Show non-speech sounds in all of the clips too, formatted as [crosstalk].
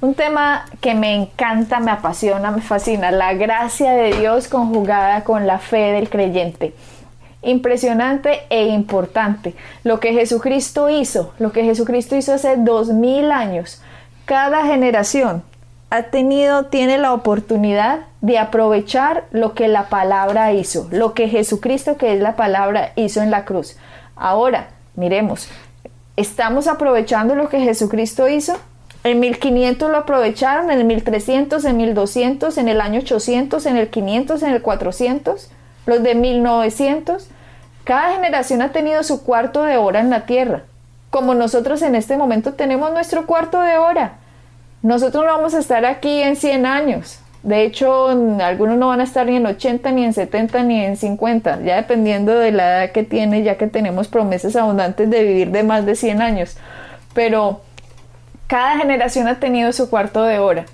un tema que me encanta, me apasiona, me fascina, la gracia de Dios conjugada con la fe del creyente. Impresionante e importante. Lo que Jesucristo hizo, lo que Jesucristo hizo hace dos mil años. Cada generación ha tenido, tiene la oportunidad de aprovechar lo que la palabra hizo, lo que Jesucristo, que es la palabra, hizo en la cruz. Ahora, miremos, ¿estamos aprovechando lo que Jesucristo hizo? En 1500 lo aprovecharon, en el 1300, en 1200, en el año 800, en el 500, en el 400, los de 1900. Cada generación ha tenido su cuarto de hora en la tierra, como nosotros en este momento tenemos nuestro cuarto de hora. Nosotros no vamos a estar aquí en 100 años. De hecho, algunos no van a estar ni en 80, ni en 70, ni en 50, ya dependiendo de la edad que tiene, ya que tenemos promesas abundantes de vivir de más de 100 años. Pero cada generación ha tenido su cuarto de hora.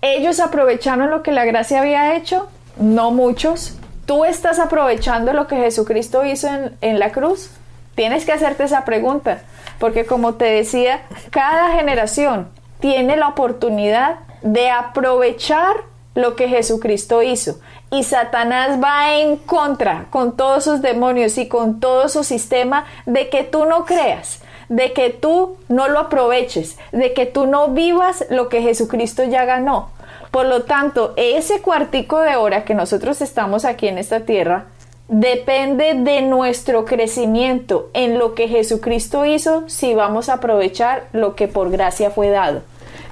Ellos aprovecharon lo que la gracia había hecho, no muchos. ¿Tú estás aprovechando lo que Jesucristo hizo en, la cruz? Tienes que hacerte esa pregunta, porque como te decía, cada generación tiene la oportunidad de aprovechar lo que Jesucristo hizo. Y Satanás va en contra con todos sus demonios y con todo su sistema de que tú no creas, de que tú no lo aproveches, de que tú no vivas lo que Jesucristo ya ganó. Por lo tanto, ese cuartico de hora que nosotros estamos aquí en esta tierra depende de nuestro crecimiento en lo que Jesucristo hizo si vamos a aprovechar lo que por gracia fue dado.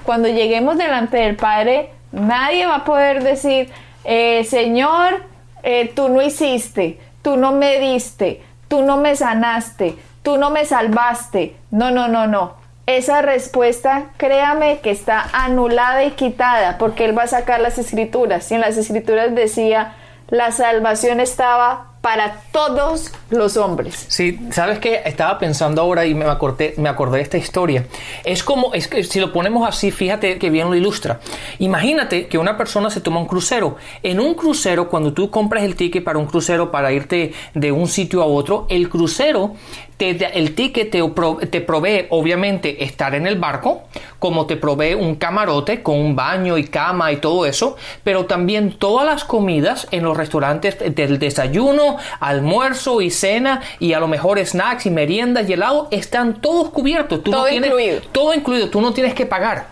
Cuando lleguemos delante del Padre, nadie va a poder decir, eh, Señor, eh, tú no hiciste, tú no me diste, tú no me sanaste, tú no me salvaste. No, no, no, no. Esa respuesta, créame que está anulada y quitada porque él va a sacar las escrituras. Y en las escrituras decía, la salvación estaba para todos los hombres. Sí, sabes que estaba pensando ahora y me acordé, me acordé de esta historia. Es como, es que si lo ponemos así, fíjate que bien lo ilustra. Imagínate que una persona se toma un crucero. En un crucero, cuando tú compras el ticket para un crucero para irte de un sitio a otro, el crucero el ticket te, provee obviamente estar en el barco, como te provee un camarote con un baño y cama y todo eso, pero también todas las comidas en los restaurantes del desayuno, almuerzo y cena y a lo mejor snacks y meriendas y helado están todos cubiertos. todo incluido. Todo incluido, tú no tienes que pagar.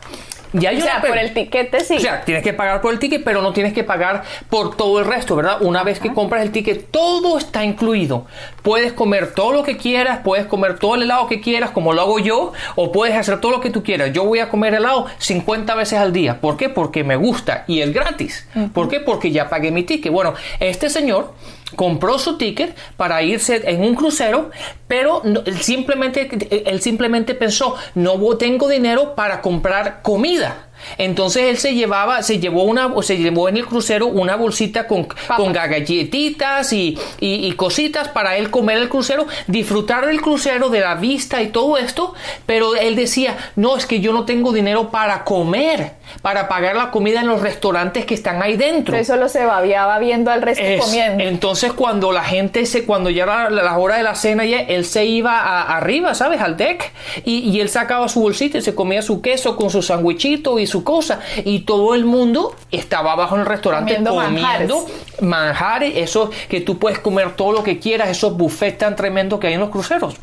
Ya o sea, por el tiquete sí. O sea, tienes que pagar por el ticket, pero no tienes que pagar por todo el resto, ¿verdad? Una vez que compras el ticket, todo está incluido. Puedes comer todo lo que quieras, puedes comer todo el helado que quieras, como lo hago yo, o puedes hacer todo lo que tú quieras. Yo voy a comer helado 50 veces al día. ¿Por qué? Porque me gusta y es gratis. ¿Por qué? Porque ya pagué mi ticket. Bueno, este señor compró su ticket para irse en un crucero, pero él simplemente, él simplemente pensó, no tengo dinero para comprar comida. Entonces él se llevaba, se llevó una, se llevó en el crucero una bolsita con, con galletitas y, y, cositas para él comer el crucero, disfrutar del crucero, de la vista y todo esto, pero él decía, no, es que yo no tengo dinero para comer, para pagar la comida en los restaurantes que están ahí dentro. Eso lo se babiaba viendo al resto comiendo. Entonces cuando la gente se, cuando ya era la, hora de la cena, ya, él se iba arriba, ¿sabes? Al deck y, y, él sacaba su bolsita y se comía su queso con su sandwichito y su cosa. Y todo el mundo estaba abajo en el restaurante comiendo, comiendo manjares. eso que tú puedes comer todo lo que quieras, esos buffets tan tremendos que hay en los cruceros.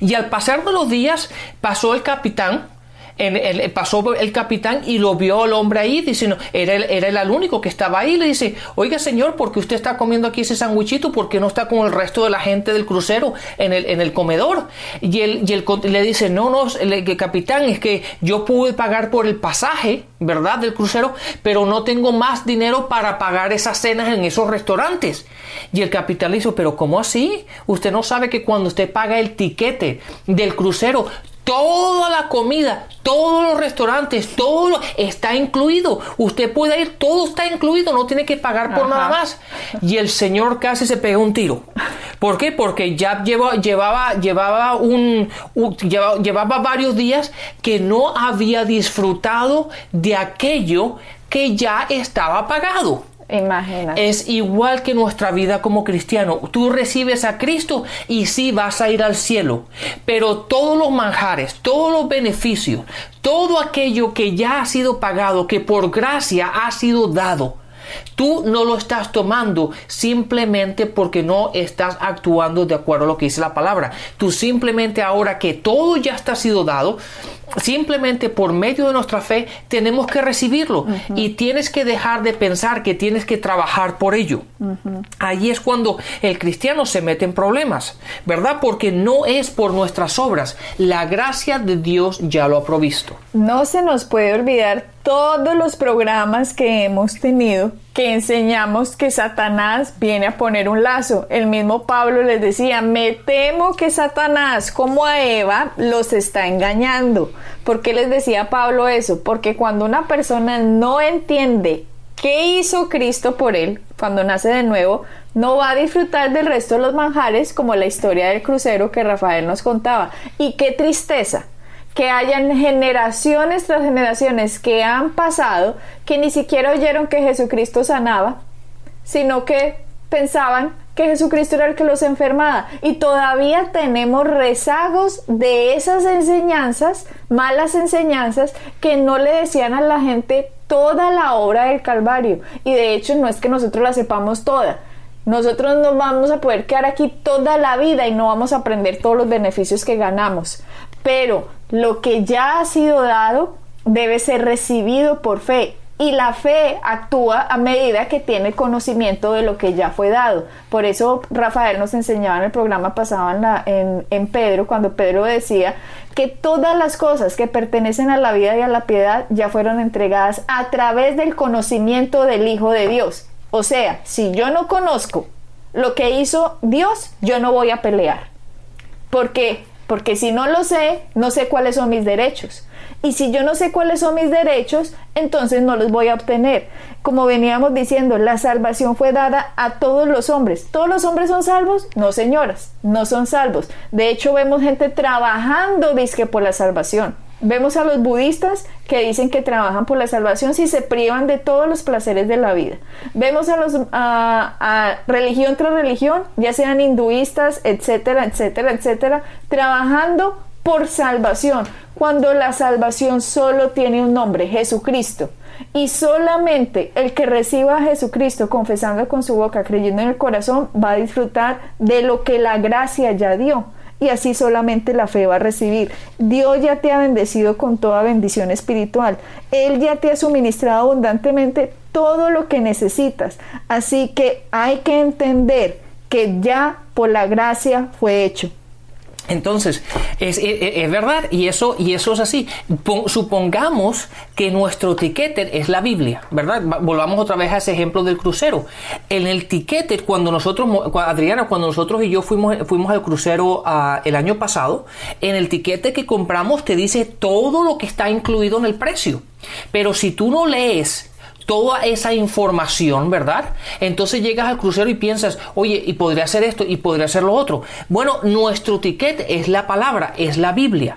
Y al pasar de los días, pasó el capitán el, pasó el capitán y lo vio el hombre ahí diciendo, era el, era el único que estaba ahí, le dice, oiga señor, ¿por qué usted está comiendo aquí ese sandwichito? ¿Por qué no está con el resto de la gente del crucero en el, en el comedor? Y él, y le dice, no, no, el, capitán, es que yo pude pagar por el pasaje, ¿verdad? Del crucero, pero no tengo más dinero para pagar esas cenas en esos restaurantes. Y el capitán le dice, pero ¿cómo así? Usted no sabe que cuando usted paga el tiquete del crucero, toda la comida, todos los restaurantes, todo lo, está incluido. Usted puede ir, todo está incluido, no tiene que pagar por nada más. Y el señor casi se pegó un tiro. ¿Por qué? Porque ya llevaba, llevaba, llevaba, un, llevaba varios días que no había disfrutado de aquello que ya estaba pagado. Es igual que nuestra vida como cristiano. Tú recibes a Cristo y sí vas a ir al cielo. Pero todos los manjares, todos los beneficios, todo aquello que ya ha sido pagado, que por gracia ha sido dado, Tú no lo estás tomando simplemente porque no estás actuando de acuerdo a lo que dice la palabra. Tú simplemente ahora que todo ya está sido dado, simplemente por medio de nuestra fe tenemos que recibirlo y tienes que dejar de pensar que tienes que trabajar por ello. Ahí es cuando el cristiano se mete en problemas, ¿verdad? Porque no es por nuestras obras, la gracia de Dios ya lo ha provisto. No se nos puede olvidar todos los programas que hemos tenido que enseñamos que Satanás viene a poner un lazo. El mismo Pablo les decía, me temo que Satanás, como a Eva, los está engañando. ¿Por qué les decía Pablo eso? Porque cuando una persona no entiende qué hizo Cristo por él cuando nace de nuevo, no va a disfrutar del resto de los manjares como la historia del crucero que Rafael nos contaba. Y qué tristeza que hayan generaciones tras generaciones que han pasado que ni siquiera oyeron que Jesucristo sanaba, sino que pensaban que Jesucristo era el que los enfermaba. Y todavía tenemos rezagos de esas enseñanzas, malas enseñanzas, que no le decían a la gente toda la obra del Calvario. Y de hecho no es que nosotros la sepamos toda. Nosotros nos vamos a poder quedar aquí toda la vida y no vamos a aprender todos los beneficios que ganamos. Pero lo que ya ha sido dado debe ser recibido por fe y la fe actúa a medida que tiene conocimiento de lo que ya fue dado. Por eso Rafael nos enseñaba en el programa pasado en, Pedro, cuando Pedro decía que todas las cosas que pertenecen a la vida y a la piedad ya fueron entregadas a través del conocimiento del Hijo de Dios. O sea, si yo no conozco lo que hizo Dios, yo no voy a pelear. Porque porque si no lo sé, no sé cuáles son mis derechos. Y si yo no sé cuáles son mis derechos, entonces no los voy a obtener. Como veníamos diciendo, la salvación fue dada a todos los hombres. ¿Todos los hombres son salvos? No, señoras, no son salvos. De hecho, vemos gente trabajando, disque por la salvación. Vemos a los budistas que dicen que trabajan por la salvación si se privan de todos los placeres de la vida. Vemos a los a, religión tras religión, ya sean hinduistas, etcétera, etcétera, etcétera, trabajando por salvación, cuando la salvación solo tiene un nombre, Jesucristo. Y solamente el que reciba a Jesucristo confesando con su boca, creyendo en el corazón, va a disfrutar de lo que la gracia ya dio y así solamente la fe va a recibir. Dios ya te ha bendecido con toda bendición espiritual. Él ya te ha suministrado abundantemente todo lo que necesitas. Así que hay que entender que ya por la gracia fue hecho. Entonces, es, verdad, y eso, y eso es así. supongamos que nuestro tiquete es la Biblia, ¿verdad? Volvamos otra vez a ese ejemplo del crucero. En el tiquete, cuando nosotros, Adriana, cuando nosotros y yo fuimos, fuimos al crucero ah, el año pasado, en el tiquete que compramos te dice todo lo que está incluido en el precio. Pero si tú no lees toda esa información, ¿verdad? Entonces llegas al crucero y piensas, oye, y podría hacer esto y podría hacer lo otro. Bueno, nuestro ticket es la palabra, es la Biblia.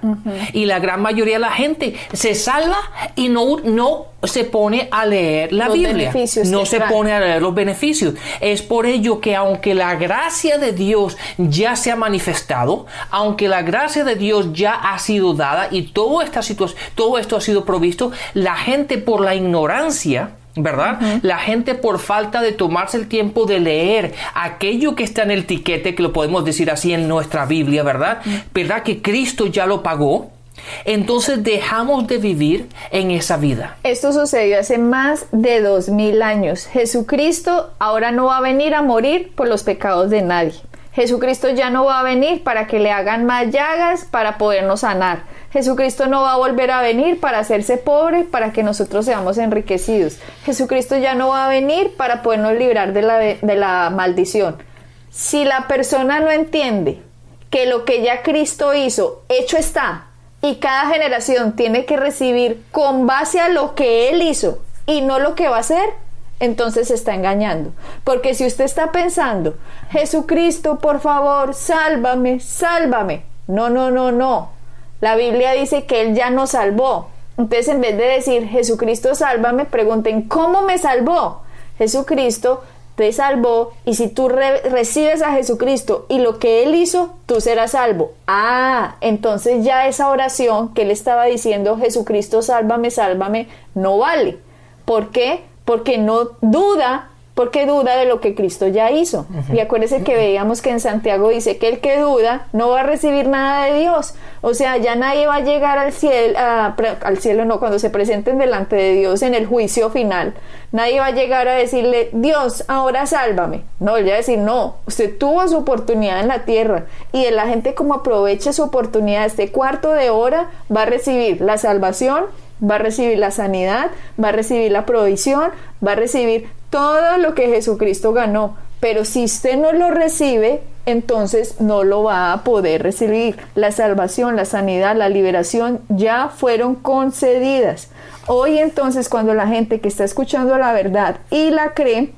Y la gran mayoría de la gente se salva y no, no se pone a leer la Biblia. No se pone a leer los beneficios. Es por ello que aunque la gracia de Dios ya se ha manifestado, aunque la gracia de Dios ya ha sido dada y todo, esta todo esto ha sido provisto, la gente por la ignorancia, ¿verdad? La gente por falta de tomarse el tiempo de leer aquello que está en el tiquete, que lo podemos decir así en nuestra Biblia, ¿verdad? ¿Verdad que Cristo ya lo pagó? Entonces dejamos de vivir en esa vida. Esto sucedió hace más de dos mil años. Jesucristo ahora no va a venir a morir por los pecados de nadie. Jesucristo ya no va a venir para que le hagan más llagas para podernos sanar. Jesucristo no va a volver a venir para hacerse pobre para que nosotros seamos enriquecidos. Jesucristo ya no va a venir para podernos librar de la, de la maldición. Si la persona no entiende que lo que ya Cristo hizo, hecho está, y cada generación tiene que recibir con base a lo que Él hizo y no lo que va a hacer, entonces se está engañando. Porque si usted está pensando, Jesucristo, por favor, sálvame, sálvame. No, no, no, no. La Biblia dice que Él ya nos salvó. Entonces, en vez de decir, Jesucristo, sálvame, pregunten, ¿cómo me salvó? Jesucristo te salvó y si tú recibes a Jesucristo y lo que Él hizo, tú serás salvo. Ah, entonces ya esa oración que Él estaba diciendo, Jesucristo, sálvame, sálvame, no vale. ¿Por qué? Porque no duda porque duda de lo que Cristo ya hizo. Y acuérdese que veíamos que en Santiago dice que el que duda no va a recibir nada de Dios. O sea, ya nadie va a llegar al cielo, al cielo no, cuando se presenten delante de Dios en el juicio final. Nadie va a llegar a decirle, Dios, ahora sálvame. No, él va a decir, no, usted tuvo su oportunidad en la tierra. Y la gente como aproveche su oportunidad, este cuarto de hora, va a recibir la salvación va a recibir la sanidad, va a recibir la provisión, va a recibir todo lo que Jesucristo ganó. Pero si usted no lo recibe, entonces no lo va a poder recibir. La salvación, la sanidad, la liberación ya fueron concedidas. Hoy entonces cuando la gente que está escuchando la verdad y la cree,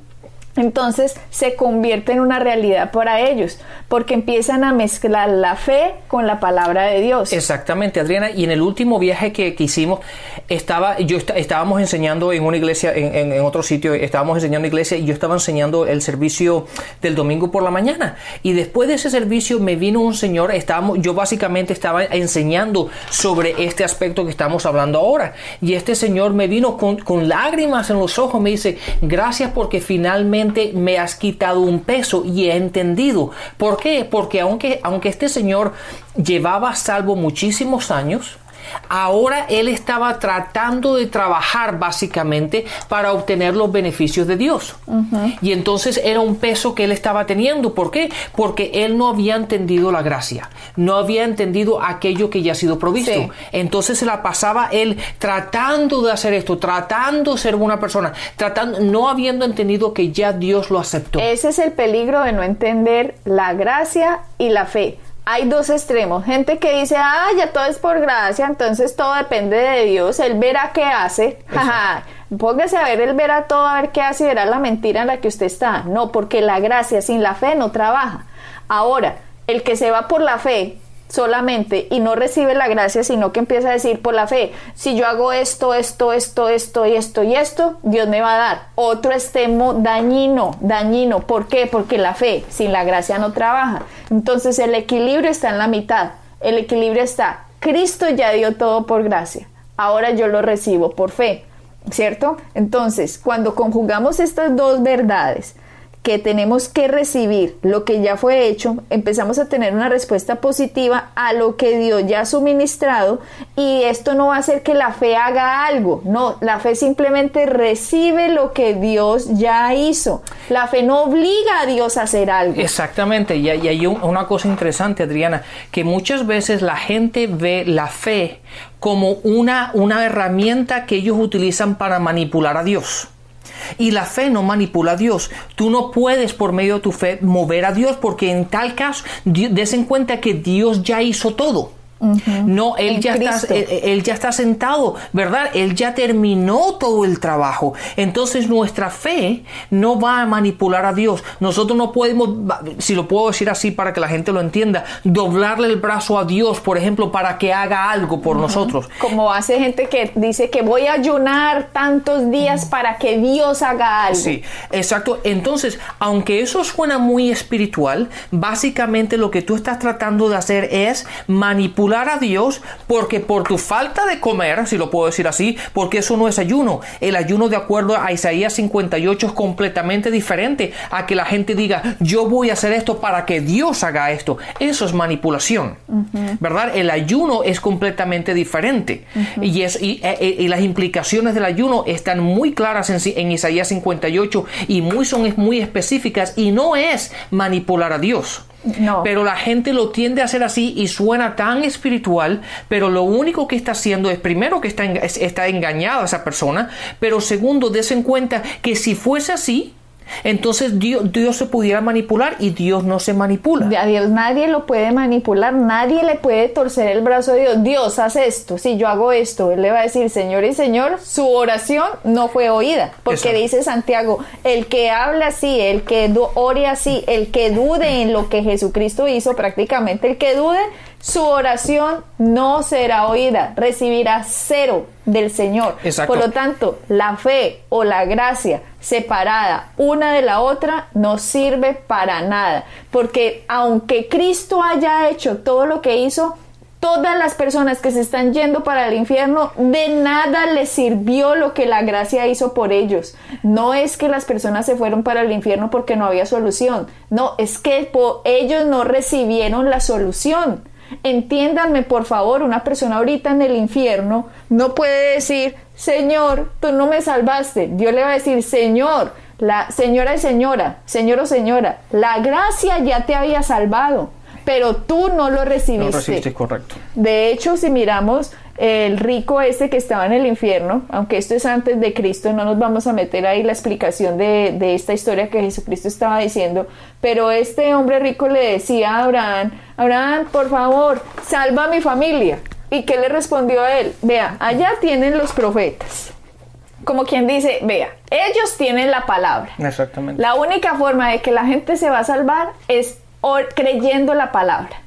entonces se convierte en una realidad para ellos, porque empiezan a mezclar la fe con la palabra de Dios. Exactamente, Adriana. Y en el último viaje que, hicimos, estaba, yo estábamos enseñando en una iglesia, en, otro sitio, estábamos enseñando iglesia y yo estaba enseñando el servicio del domingo por la mañana. Y después de ese servicio me vino un señor, estábamos, yo básicamente estaba enseñando sobre este aspecto que estamos hablando ahora. Y este señor me vino con, con lágrimas en los ojos, me dice, gracias porque finalmente me has quitado un peso y he entendido. ¿Por qué? Porque aunque, aunque este señor llevaba salvo muchísimos años, Ahora él estaba tratando de trabajar básicamente para obtener los beneficios de Dios. Y entonces era un peso que él estaba teniendo. ¿Por qué? Porque él no había entendido la gracia, no había entendido aquello que ya ha sido provisto. Entonces se la pasaba él tratando de hacer esto, tratando de ser buena persona, tratando, no habiendo entendido que ya Dios lo aceptó. Ese es el peligro de no entender la gracia y la fe hay dos extremos. Gente que dice, ah, ya todo es por gracia, entonces todo depende de Dios. Él verá qué hace. Póngase a ver, él verá todo, a ver qué hace y verá la mentira en la que usted está. No, porque la gracia sin la fe no trabaja. Ahora, el que se va por la fe solamente y no recibe la gracia, sino que empieza a decir por la fe, si yo hago esto, esto, esto, esto y esto y esto, Dios me va a dar otro extremo dañino, dañino. ¿Por qué? Porque la fe sin la gracia no trabaja. Entonces el equilibrio está en la mitad. El equilibrio está, Cristo ya dio todo por gracia. Ahora yo lo recibo por fe. ¿Cierto? Entonces, cuando conjugamos estas dos verdades, que tenemos que recibir lo que ya fue hecho, empezamos a tener una respuesta positiva a lo que Dios ya ha suministrado y esto no va a hacer que la fe haga algo, no, la fe simplemente recibe lo que Dios ya hizo. La fe no obliga a Dios a hacer algo. Exactamente, y hay una cosa interesante, Adriana, que muchas veces la gente ve la fe como una, una herramienta que ellos utilizan para manipular a Dios. Y la fe no manipula a Dios. Tú no puedes por medio de tu fe mover a Dios porque en tal caso des en cuenta que Dios ya hizo todo. No, él ya, está, él, ya está sentado, ¿verdad? Él ya terminó todo el trabajo. Entonces nuestra fe no va a manipular a Dios. Nosotros no podemos, si lo puedo decir así para que la gente lo entienda, doblarle el brazo a Dios, por ejemplo, para que haga algo por nosotros. Como hace gente que dice que voy a ayunar tantos días para que Dios haga algo. Sí, exacto. Entonces, aunque eso suena muy espiritual, básicamente lo que tú estás tratando de hacer es manipular a Dios porque por tu falta de comer, si lo puedo decir así, porque eso no es ayuno. El ayuno de acuerdo a Isaías 58 es completamente diferente a que la gente diga, yo voy a hacer esto para que Dios haga esto. Eso es manipulación, ¿verdad? El ayuno es completamente diferente y, es, e, e, y, las implicaciones del ayuno están muy claras en, en Isaías 58 y muy, son muy específicas y no es manipular a Dios. Pero la gente lo tiende a hacer así y suena tan espiritual, pero lo único que está haciendo es primero que está, está engañada esa persona, pero segundo, des en cuenta que si fuese así, entonces Dios, Dios, se pudiera manipular y Dios no se manipula. A Dios nadie lo puede manipular, nadie le puede torcer el brazo a Dios. Dios, haz esto, si yo hago esto, Él le va a decir, Señor y Señor, su oración no fue oída, porque dice Santiago, el que habla así, el que ore así, el que dude en lo que Jesucristo hizo, prácticamente el que dude, su oración no será oída, recibirá cero del Señor. Por lo tanto, la fe o la gracia separada una de la otra no sirve para nada, porque aunque Cristo haya hecho todo lo que hizo, todas las personas que se están yendo para el infierno, de nada les sirvió lo que la gracia hizo por ellos. No es que las personas se fueron para el infierno porque no había solución, no, es que ellos no recibieron la solución. Entiéndanme, por favor, una persona ahorita en el infierno no puede decir, Señor, tú no me salvaste. Dios le va a decir, Señor, la señora y señora, señor o señora, la gracia ya te había salvado, pero tú no lo recibiste. No recibiste, correcto. De hecho, si miramos el rico este que estaba en el infierno, aunque esto es antes de Cristo, no nos vamos a meter ahí la explicación de, de, esta historia que Jesucristo estaba diciendo, pero este hombre rico le decía a Abraham, Abraham, por favor, salva a mi familia. ¿Y qué le respondió a él? Vea, allá tienen los profetas. Como quien dice, vea, ellos tienen la palabra. Exactamente. La única forma de que la gente se va a salvar es creyendo la palabra.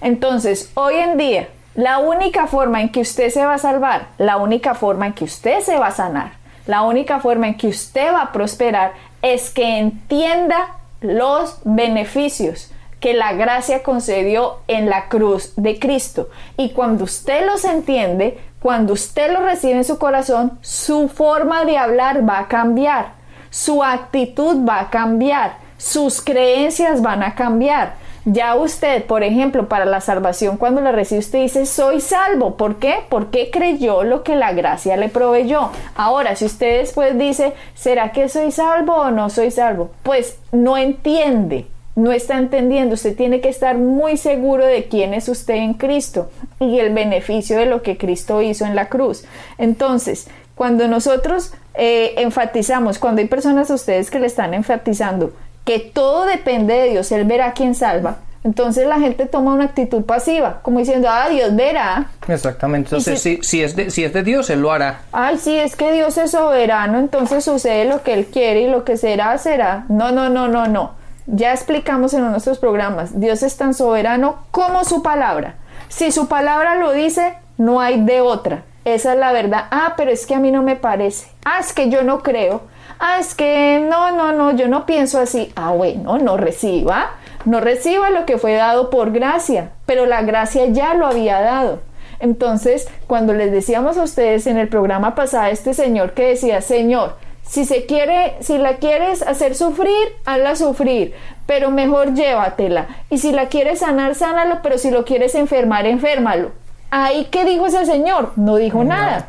Entonces, hoy en día, la única forma en que usted se va a salvar, la única forma en que usted se va a sanar, la única forma en que usted va a prosperar es que entienda los beneficios que la gracia concedió en la cruz de Cristo. Y cuando usted los entiende, cuando usted los recibe en su corazón, su forma de hablar va a cambiar, su actitud va a cambiar, sus creencias van a cambiar. Ya usted, por ejemplo, para la salvación, cuando la recibe, usted dice, soy salvo. ¿Por qué? Porque creyó lo que la gracia le proveyó. Ahora, si usted después dice, ¿será que soy salvo o no soy salvo? Pues no entiende, no está entendiendo. Usted tiene que estar muy seguro de quién es usted en Cristo y el beneficio de lo que Cristo hizo en la cruz. Entonces, cuando nosotros eh, enfatizamos, cuando hay personas a ustedes que le están enfatizando, que todo depende de Dios, Él verá quién salva. Entonces la gente toma una actitud pasiva, como diciendo, ah, Dios verá. Exactamente, entonces si, si, es de, si es de Dios, Él lo hará. Ay, sí, es que Dios es soberano, entonces sucede lo que Él quiere y lo que será, será. No, no, no, no, no. Ya explicamos en nuestros programas, Dios es tan soberano como su palabra. Si su palabra lo dice, no hay de otra. Esa es la verdad. Ah, pero es que a mí no me parece. Ah, es que yo no creo ah, es que no, no, no, yo no pienso así. Ah, bueno, no reciba, no reciba lo que fue dado por gracia, pero la gracia ya lo había dado. Entonces, cuando les decíamos a ustedes en el programa pasado, este señor que decía, Señor, si se quiere, si la quieres hacer sufrir, hazla sufrir, pero mejor llévatela. Y si la quieres sanar, sánalo, pero si lo quieres enfermar, enférmalo. Ahí, ¿qué dijo ese señor? No dijo nada.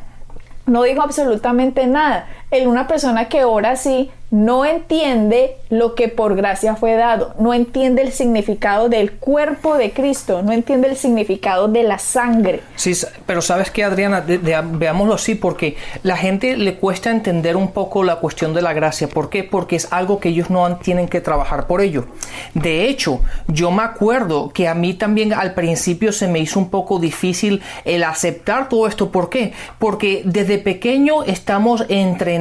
No dijo absolutamente nada. En una persona que ora así no entiende lo que por gracia fue dado, no entiende el significado del cuerpo de Cristo, no entiende el significado de la sangre. Sí, pero sabes que Adriana, veámoslo así, porque la gente le cuesta entender un poco la cuestión de la gracia. ¿Por qué? Porque es algo que ellos no tienen que trabajar por ello. De hecho, yo me acuerdo que a mí también al principio se me hizo un poco difícil el aceptar todo esto. ¿Por qué? Porque desde pequeño estamos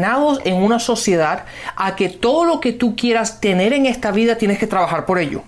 en una sociedad a que todo lo que tú quieras tener en esta vida tienes que trabajar por ello.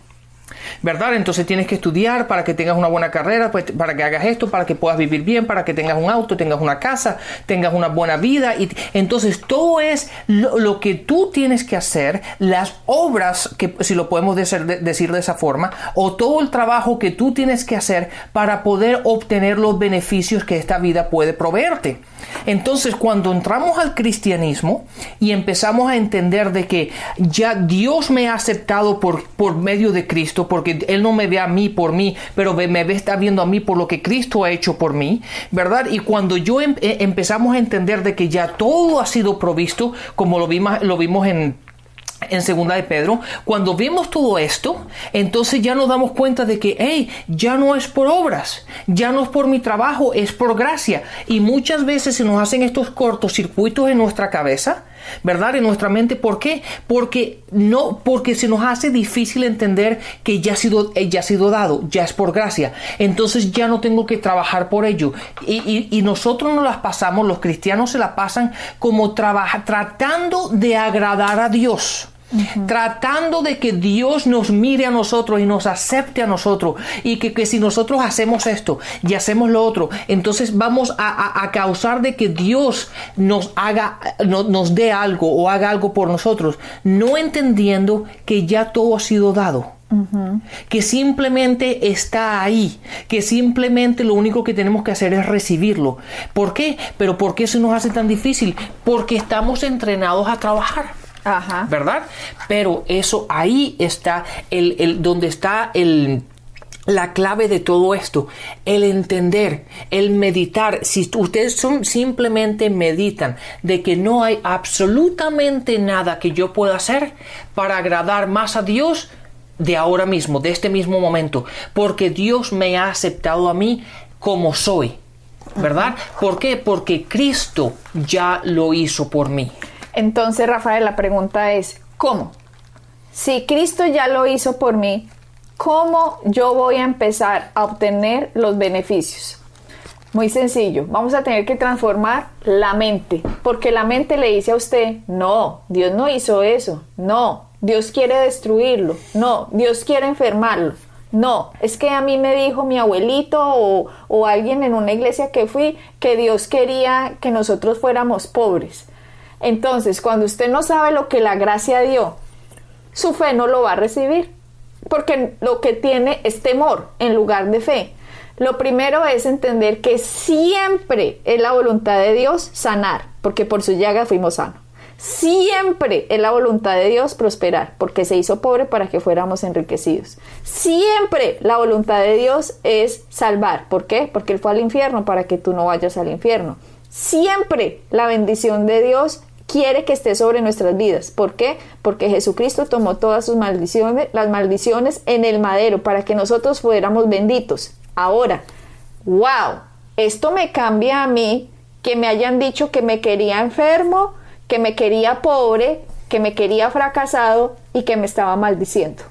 ¿Verdad? Entonces tienes que estudiar para que tengas una buena carrera, pues, para que hagas esto, para que puedas vivir bien, para que tengas un auto, tengas una casa, tengas una buena vida. Y entonces todo es lo, que tú tienes que hacer, las obras, que si lo podemos decir de esa forma, o todo el trabajo que tú tienes que hacer para poder obtener los beneficios que esta vida puede proveerte. Entonces, cuando entramos al cristianismo y empezamos a entender de que ya Dios me ha aceptado por, por medio de Cristo, porque Él no me ve a mí por mí, pero me ve, está viendo a mí por lo que Cristo ha hecho por mí, ¿verdad? Y cuando yo em, eh, empezamos a entender de que ya todo ha sido provisto, como lo vimos, lo vimos en en segunda de Pedro, cuando vemos todo esto, entonces ya nos damos cuenta de que, hey, ya no es por obras, ya no es por mi trabajo, es por gracia. Y muchas veces se nos hacen estos cortocircuitos en nuestra cabeza ¿verdad? En nuestra mente, ¿por qué? Porque no, porque se nos hace difícil entender que ya ha sido, eh, ya ha sido dado, ya es por gracia. Entonces ya no tengo que trabajar por ello. Y, nosotros nos las pasamos, los cristianos se la pasan como trabaja, tratando de agradar a Dios tratando de que Dios nos mire a nosotros y nos acepte a nosotros y que, si nosotros hacemos esto y hacemos lo otro, entonces vamos a, causar de que Dios nos haga, nos dé algo o haga algo por nosotros, no entendiendo que ya todo ha sido dado. Que simplemente está ahí, que simplemente lo único que tenemos que hacer es recibirlo. ¿Por qué? Pero ¿por qué se nos hace tan difícil? Porque estamos entrenados a trabajar. ¿Verdad? Pero eso ahí está el, el donde está el la clave de todo esto, el entender, el meditar. Si ustedes son, simplemente meditan de que no hay absolutamente nada que yo pueda hacer para agradar más a Dios de ahora mismo, de este mismo momento, porque Dios me ha aceptado a mí como soy. ¿Verdad? ¿Por qué? Porque Cristo ya lo hizo por mí. Entonces, Rafael, la pregunta es, ¿cómo? Si Cristo ya lo hizo por mí, ¿cómo yo voy a empezar a obtener los beneficios? Muy sencillo, vamos a tener que transformar la mente, porque la mente le dice a usted, no, Dios no hizo eso, no, Dios quiere destruirlo, no, Dios quiere enfermarlo, no, es que a mí me dijo mi abuelito o, o alguien en una iglesia que fui que Dios quería que nosotros fuéramos pobres. Entonces, cuando usted no sabe lo que la gracia dio, su fe no lo va a recibir, porque lo que tiene es temor en lugar de fe. Lo primero es entender que siempre es la voluntad de Dios sanar, porque por su llaga fuimos sanos. Siempre es la voluntad de Dios prosperar, porque se hizo pobre para que fuéramos enriquecidos. Siempre la voluntad de Dios es salvar. ¿Por qué? Porque Él fue al infierno para que tú no vayas al infierno. Siempre la bendición de Dios quiere que esté sobre nuestras vidas. ¿Por qué? Porque Jesucristo tomó todas sus maldiciones, las maldiciones en el madero para que nosotros fuéramos benditos. Ahora, wow, esto me cambia a mí que me hayan dicho que me quería enfermo, que me quería pobre, que me quería fracasado y que me estaba maldiciendo.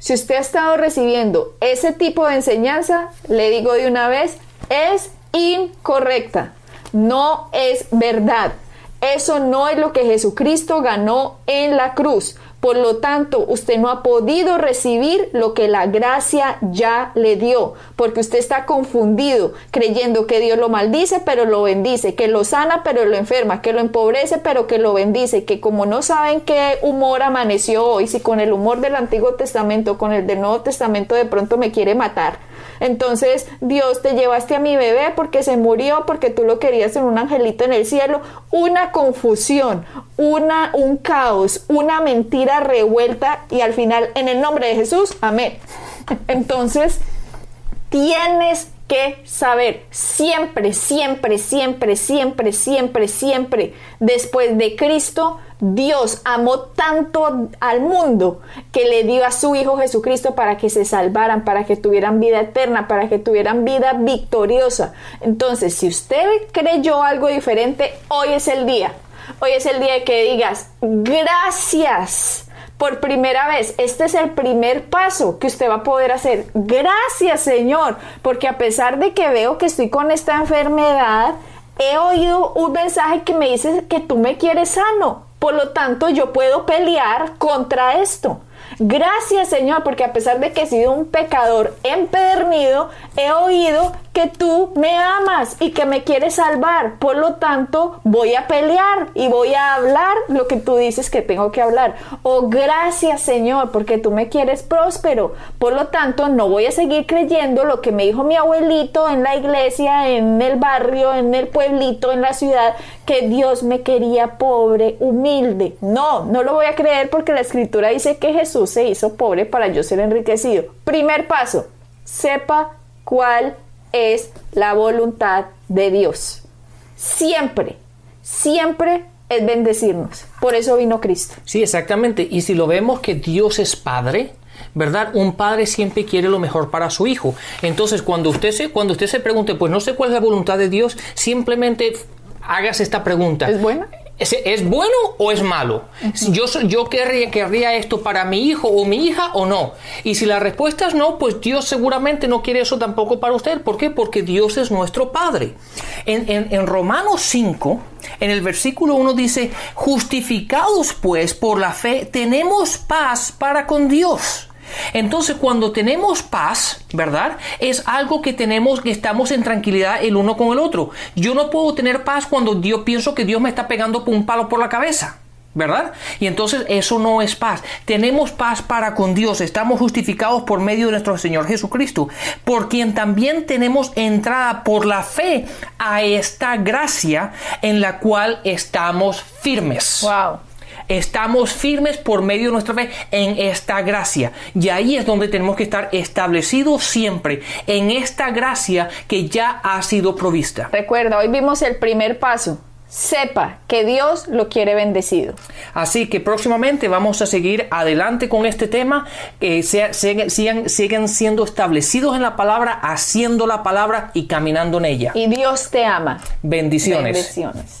Si usted ha estado recibiendo ese tipo de enseñanza, le digo de una vez, es incorrecta, no es verdad. Eso no es lo que Jesucristo ganó en la cruz. Por lo tanto, usted no ha podido recibir lo que la gracia ya le dio, porque usted está confundido, creyendo que Dios lo maldice, pero lo bendice, que lo sana, pero lo enferma, que lo empobrece, pero que lo bendice, que como no saben qué humor amaneció hoy, si con el humor del Antiguo Testamento, con el del Nuevo Testamento de pronto me quiere matar, entonces, Dios te llevaste a mi bebé porque se murió, porque tú lo querías en un angelito en el cielo. Una confusión, una, un caos, una mentira revuelta y al final, en el nombre de Jesús, amén. [laughs] Entonces, tienes que saber siempre, siempre, siempre, siempre, siempre, siempre, después de Cristo, Dios amó tanto al mundo que le dio a su Hijo Jesucristo para que se salvaran, para que tuvieran vida eterna, para que tuvieran vida victoriosa. Entonces, si usted creyó algo diferente, hoy es el día. Hoy es el día de que digas, gracias por primera vez. Este es el primer paso que usted va a poder hacer. Gracias Señor, porque a pesar de que veo que estoy con esta enfermedad, he oído un mensaje que me dice que tú me quieres sano. Por lo tanto, yo puedo pelear contra esto. Gracias Señor, porque a pesar de que he sido un pecador empedernido, he oído que tú me amas y que me quieres salvar. Por lo tanto, voy a pelear y voy a hablar lo que tú dices que tengo que hablar. Oh, gracias Señor, porque tú me quieres próspero. Por lo tanto, no voy a seguir creyendo lo que me dijo mi abuelito en la iglesia, en el barrio, en el pueblito, en la ciudad, que Dios me quería pobre, humilde. No, no lo voy a creer porque la escritura dice que Jesús se hizo pobre para yo ser enriquecido. Primer paso, sepa cuál es la voluntad de Dios. Siempre, siempre es bendecirnos. Por eso vino Cristo. Sí, exactamente. Y si lo vemos que Dios es Padre, ¿verdad? Un padre siempre quiere lo mejor para su hijo. Entonces, cuando usted se, cuando usted se pregunte, pues no sé cuál es la voluntad de Dios, simplemente hagas esta pregunta. ¿Es buena? ¿Es, es bueno o es malo? Yo, yo querría, querría esto para mi hijo o mi hija o no. Y si la respuesta es no, pues Dios seguramente no quiere eso tampoco para usted. ¿Por qué? Porque Dios es nuestro Padre. En, en, en Romanos 5, en el versículo 1 dice, justificados pues por la fe, tenemos paz para con Dios. Entonces, cuando tenemos paz, ¿verdad? Es algo que tenemos, que estamos en tranquilidad el uno con el otro. Yo no puedo tener paz cuando yo pienso que Dios me está pegando un palo por la cabeza. ¿verdad? Y entonces eso no es paz. Tenemos paz para con Dios. Estamos justificados por medio de nuestro Señor Jesucristo, por quien también tenemos entrada por la fe a esta gracia en la cual estamos firmes. Wow. Estamos firmes por medio de nuestra fe en esta gracia. Y ahí es donde tenemos que estar establecidos siempre en esta gracia que ya ha sido provista. Recuerda, hoy vimos el primer paso. Sepa que Dios lo quiere bendecido. Así que próximamente vamos a seguir adelante con este tema, que sigan, sigan- sigan siendo establecidos en la palabra, haciendo la palabra y caminando en ella. Y Dios te ama. Bendiciones. Bendiciones.